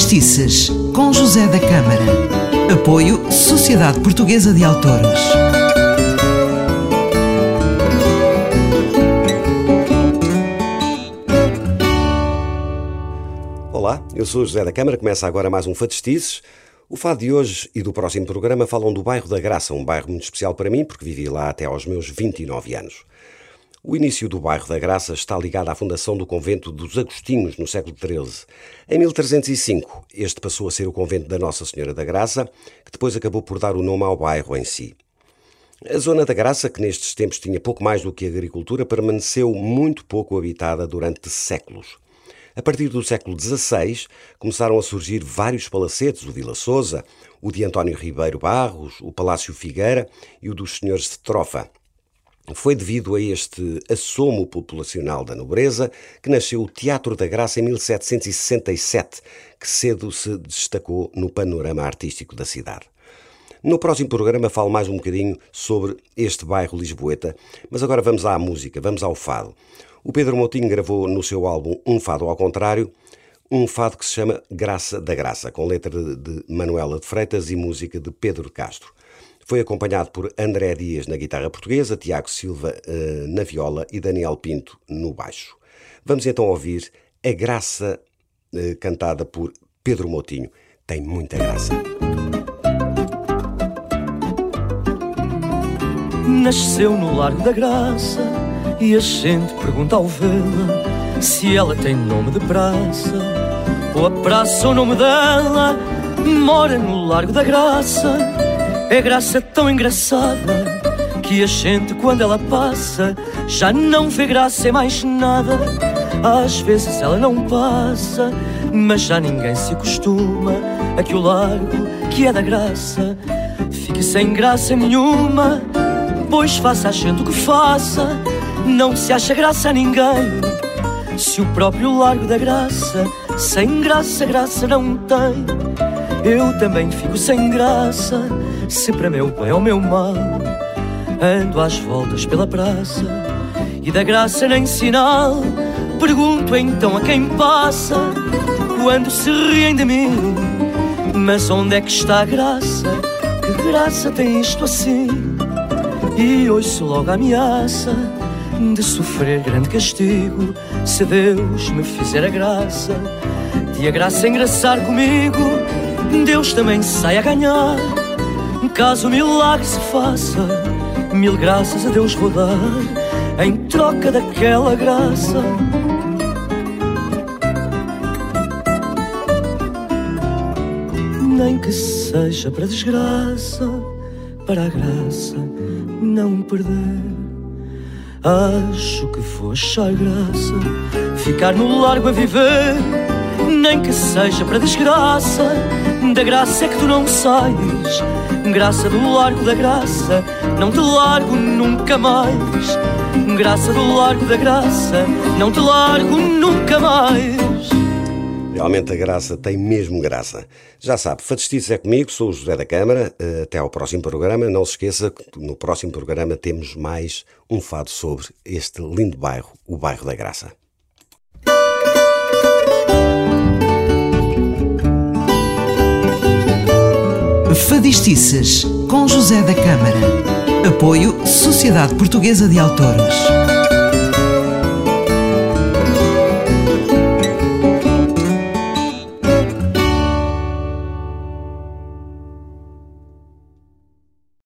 Fadistices, com José da Câmara. Apoio Sociedade Portuguesa de Autores. Olá, eu sou José da Câmara, começa agora mais um Fadistices. O fado de hoje e do próximo programa falam do bairro da Graça, um bairro muito especial para mim, porque vivi lá até aos meus 29 anos. O início do bairro da Graça está ligado à fundação do convento dos Agostinhos no século XIII. Em 1305, este passou a ser o convento da Nossa Senhora da Graça, que depois acabou por dar o nome ao bairro em si. A zona da Graça, que nestes tempos tinha pouco mais do que agricultura, permaneceu muito pouco habitada durante séculos. A partir do século XVI, começaram a surgir vários palacetes, o Vila Souza, o de António Ribeiro Barros, o Palácio Figueira e o dos Senhores de Trofa. Foi devido a este assomo populacional da nobreza que nasceu o Teatro da Graça em 1767, que cedo se destacou no panorama artístico da cidade. No próximo programa falo mais um bocadinho sobre este bairro lisboeta, mas agora vamos à música, vamos ao fado. O Pedro Moutinho gravou no seu álbum Um Fado ao Contrário, um fado que se chama Graça da Graça, com letra de Manuela de Freitas e música de Pedro Castro. Foi acompanhado por André Dias na guitarra portuguesa, Tiago Silva uh, na viola e Daniel Pinto no baixo. Vamos então ouvir a graça uh, cantada por Pedro Motinho. Tem muita graça. Nasceu no Largo da Graça e a gente pergunta ao vê-la se ela tem nome de praça ou a praça o nome dela mora no Largo da Graça é graça tão engraçada que a gente, quando ela passa, já não vê graça em mais nada. Às vezes ela não passa, mas já ninguém se acostuma a que o largo, que é da graça, fique sem graça nenhuma. Pois faça a gente o que faça, não se acha graça a ninguém. Se o próprio largo da graça, sem graça, graça não tem, eu também fico sem graça se para meu bem ou meu mal ando às voltas pela praça e da graça nem sinal. Pergunto então a quem passa quando se riem de mim. Mas onde é que está a graça? Que graça tem isto assim? E ouço logo a ameaça de sofrer grande castigo se Deus me fizer a graça de a graça engraçar comigo. Deus também sai a ganhar Caso o milagre se faça, mil graças a Deus vou dar em troca daquela graça. Nem que seja para desgraça, para a graça não perder. Acho que vou achar graça, ficar no largo a viver, nem que seja para desgraça da graça é que tu não sais, graça do largo da graça, não te largo nunca mais. Graça do largo da graça, não te largo nunca mais. Realmente a graça tem mesmo graça. Já sabe, Fadistices é comigo, sou o José da Câmara. Eh, até ao próximo programa. Não se esqueça que no próximo programa temos mais um fado sobre este lindo bairro, o bairro da Graça. Fadistices, com José da Câmara. Apoio Sociedade Portuguesa de Autores.